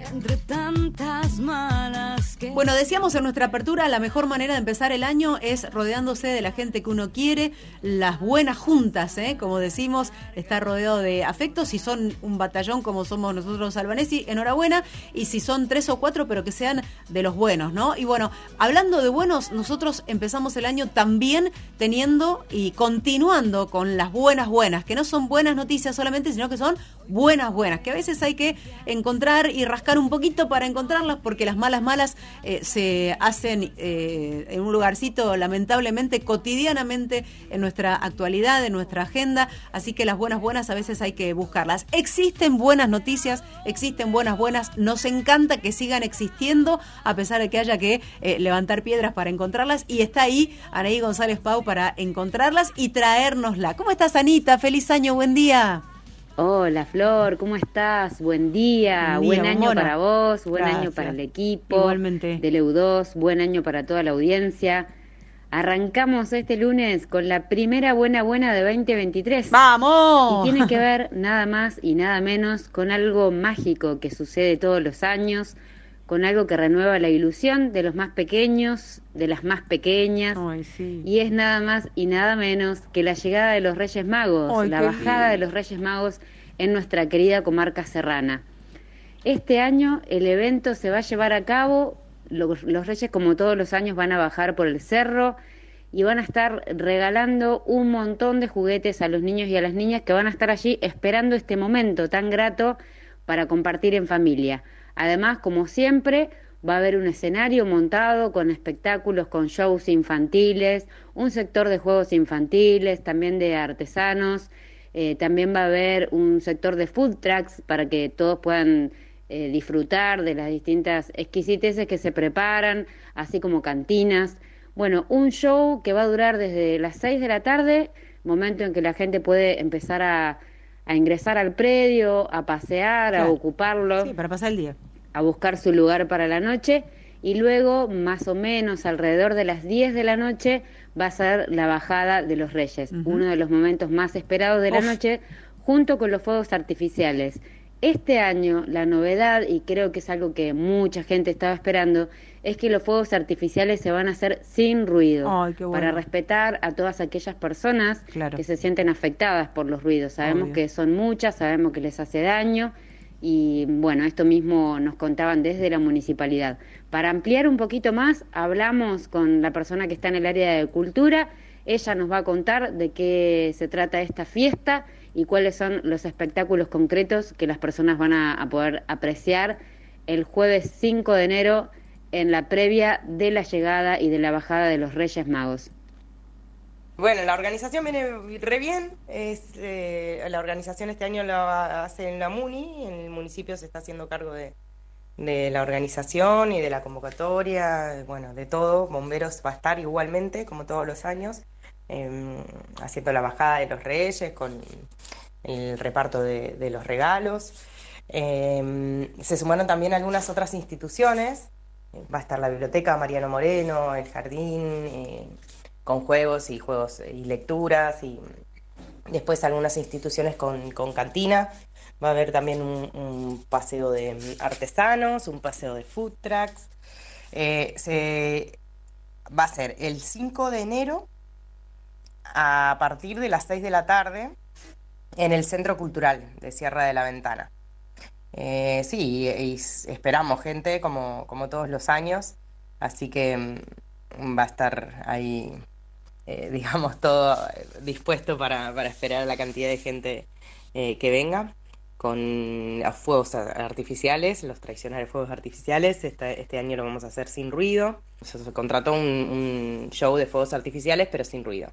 Entre tantas malas que... Bueno, decíamos en nuestra apertura, la mejor manera de empezar el año es rodeándose de la gente que uno quiere, las buenas juntas, ¿eh? como decimos, estar rodeado de afectos, si son un batallón como somos nosotros albanesi, enhorabuena, y si son tres o cuatro, pero que sean de los buenos, ¿no? Y bueno, hablando de buenos, nosotros empezamos el año también teniendo y continuando con las buenas buenas, que no son buenas noticias solamente, sino que son buenas buenas, que a veces hay que encontrar y rascar un poquito para encontrarlas, porque las malas malas eh, se hacen eh, en un lugarcito lamentablemente cotidianamente en nuestra actualidad, en nuestra agenda, así que las buenas buenas a veces hay que buscarlas. Existen buenas noticias, existen buenas buenas, nos encanta que sigan existiendo a pesar de que haya que eh, levantar piedras para encontrarlas y está ahí Anaí González Pau para encontrarlas y traérnosla. ¿Cómo estás Anita? Feliz año, buen día. Hola Flor, ¿cómo estás? Buen día, Buen día, buen año para vos, buen año para el equipo Igualmente. del EU2, buen año para toda la audiencia. Arrancamos este lunes con la primera buena buena de 2023. ¡Vamos! Y tiene que ver nada más y nada menos con algo mágico que sucede todos los años, con algo que renueva la ilusión de los más pequeños, de las más pequeñas. Ay, sí. Y es nada más y nada menos que la llegada de los Reyes Magos, Ay, la bajada de los Reyes Magos en nuestra querida comarca serrana. Este año el evento se va a llevar a cabo, los, los Reyes como todos los años van a bajar por el cerro y van a estar regalando un montón de juguetes a los niños y a las niñas que van a estar allí esperando este momento tan grato para compartir en familia. Además, como siempre, va a haber un escenario montado con espectáculos, con shows infantiles, un sector de juegos infantiles, también de artesanos, eh, también va a haber un sector de food trucks para que todos puedan eh, disfrutar de las distintas exquisiteces que se preparan, así como cantinas. Bueno, un show que va a durar desde las 6 de la tarde, momento en que la gente puede empezar a, a ingresar al predio, a pasear, a ocuparlo Sí, para pasar el día. a buscar su lugar para la noche. Y luego, más o menos alrededor de las 10 de la noche, va a ser la bajada de los Reyes, uno de los momentos más esperados de la noche, junto con los fuegos artificiales. Este año, la novedad, y creo que es algo que mucha gente estaba esperando, es que los fuegos artificiales se van a hacer sin ruido, Ay, qué bueno. para respetar a todas aquellas personas Claro. que se sienten afectadas por los ruidos. Sabemos Obvio. que son muchas, sabemos que les hace daño y bueno, esto mismo nos contaban desde la municipalidad. Para ampliar un poquito más, hablamos con la persona que está en el área de cultura. Ella nos va a contar de qué se trata esta fiesta y cuáles son los espectáculos concretos que las personas van a, a poder apreciar el jueves 5 de enero en la previa de la llegada y de la bajada de los Reyes Magos. Bueno, la organización viene re bien. Es, eh, la organización este año la hace en la MUNI. El municipio se está haciendo cargo de, de la organización y de la convocatoria, bueno, de todo. Bomberos va a estar igualmente, como todos los años, em, haciendo la bajada de los reyes con el reparto de, de los regalos. Em, se sumaron también algunas otras instituciones. Va a estar la biblioteca Mariano Moreno, el jardín, eh, con juegos y juegos y lecturas y después algunas instituciones con, con cantina. Va a haber también un, paseo de artesanos, un paseo de food trucks. Eh, se, va a ser el 5 de enero a partir de las 6 de la tarde en el Centro Cultural de Sierra de la Ventana. Eh, sí, y, esperamos gente como, como todos los años, así que mm, va a estar ahí, eh, digamos, todo dispuesto para, para, esperar la cantidad de gente eh, que venga con fuegos artificiales, los tradicionales fuegos artificiales. Este, este año lo vamos a hacer sin ruido. Se contrató un, un show de fuegos artificiales, pero sin ruido.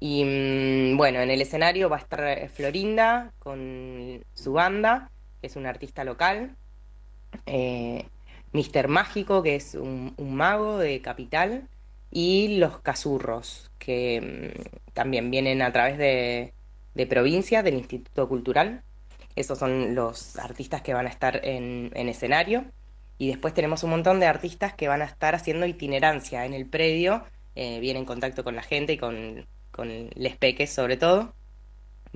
Y mm, bueno, en el escenario va a estar Florinda con su banda es un artista local, eh, Mister Mágico, que es un, mago de Capital, y Los Casurros, que mm, también vienen a través de, provincia, del Instituto Cultural. Esos son los artistas que van a estar en, escenario. Y después tenemos un montón de artistas que van a estar haciendo itinerancia en el predio, eh, bien en contacto con la gente y con, con les peques sobre todo.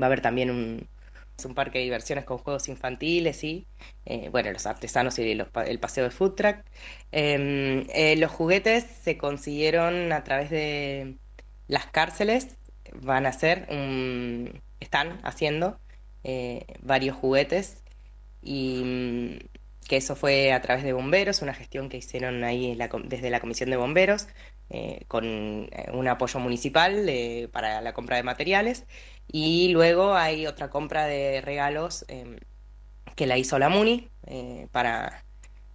Va a haber también un, es un parque de diversiones con juegos infantiles y, eh, bueno, los artesanos y el paseo de food truck. Em, eh, los juguetes se consiguieron a través de las cárceles, van a hacer, están haciendo eh, varios juguetes. Y que eso fue a través de bomberos, una gestión que hicieron ahí desde la Comisión de Bomberos, con un apoyo municipal para la compra de materiales y luego hay otra compra de regalos em, que la hizo la Muni eh, para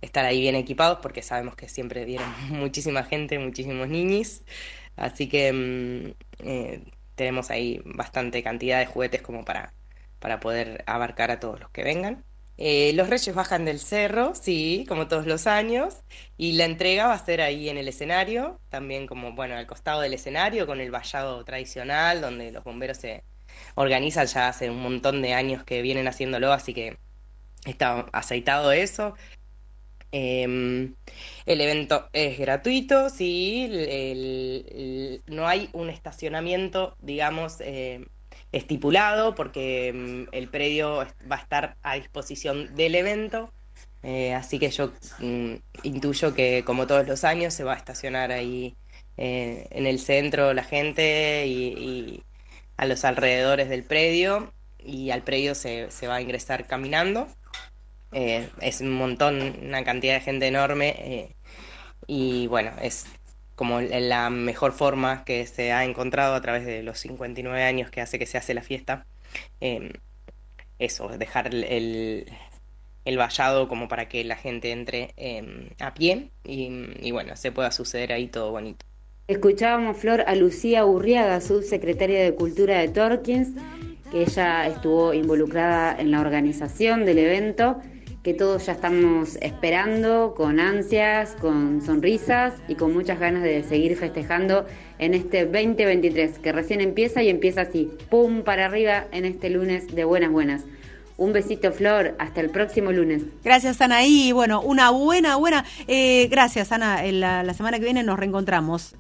estar ahí bien equipados porque sabemos que siempre vienen muchísima gente, muchísimos niños. Así que em, eh, tenemos ahí bastante cantidad de juguetes como para, para poder abarcar a todos los que vengan. Eh, los reyes bajan del cerro, sí, como todos los años, y la entrega va a ser ahí en el escenario, también como, bueno, al costado del escenario, con el vallado tradicional, donde los bomberos se, organizan ya hace un montón de años que vienen haciéndolo, así que está aceitado eso. Em, el evento es gratuito, sí, no hay un estacionamiento, digamos, eh, estipulado, porque em, el predio va a estar a disposición del evento. Eh, así que yo mm, intuyo que como todos los años se va a estacionar ahí eh, en el centro la gente y, a los alrededores del predio y al predio se, se va a ingresar caminando. Eh, es un montón, una cantidad de gente enorme eh, y bueno, es como la mejor forma que se ha encontrado a través de los 59 años que hace que se hace la fiesta. Eh, eso, dejar el, el, vallado como para que la gente entre a pie y, y bueno, se pueda suceder ahí todo bonito. Escuchábamos, Flor, a Lucía Urriaga, subsecretaria de Cultura de Torkins, que ella estuvo involucrada en la organización del evento, que todos ya estamos esperando con ansias, con sonrisas y con muchas ganas de seguir festejando en este 2023, que recién empieza y empieza así, pum, para arriba en este lunes de buenas buenas. Un besito, Flor. Hasta el próximo lunes. Gracias, Ana. Y bueno, una buena, buena. Eh, gracias, Ana. La semana que viene nos reencontramos.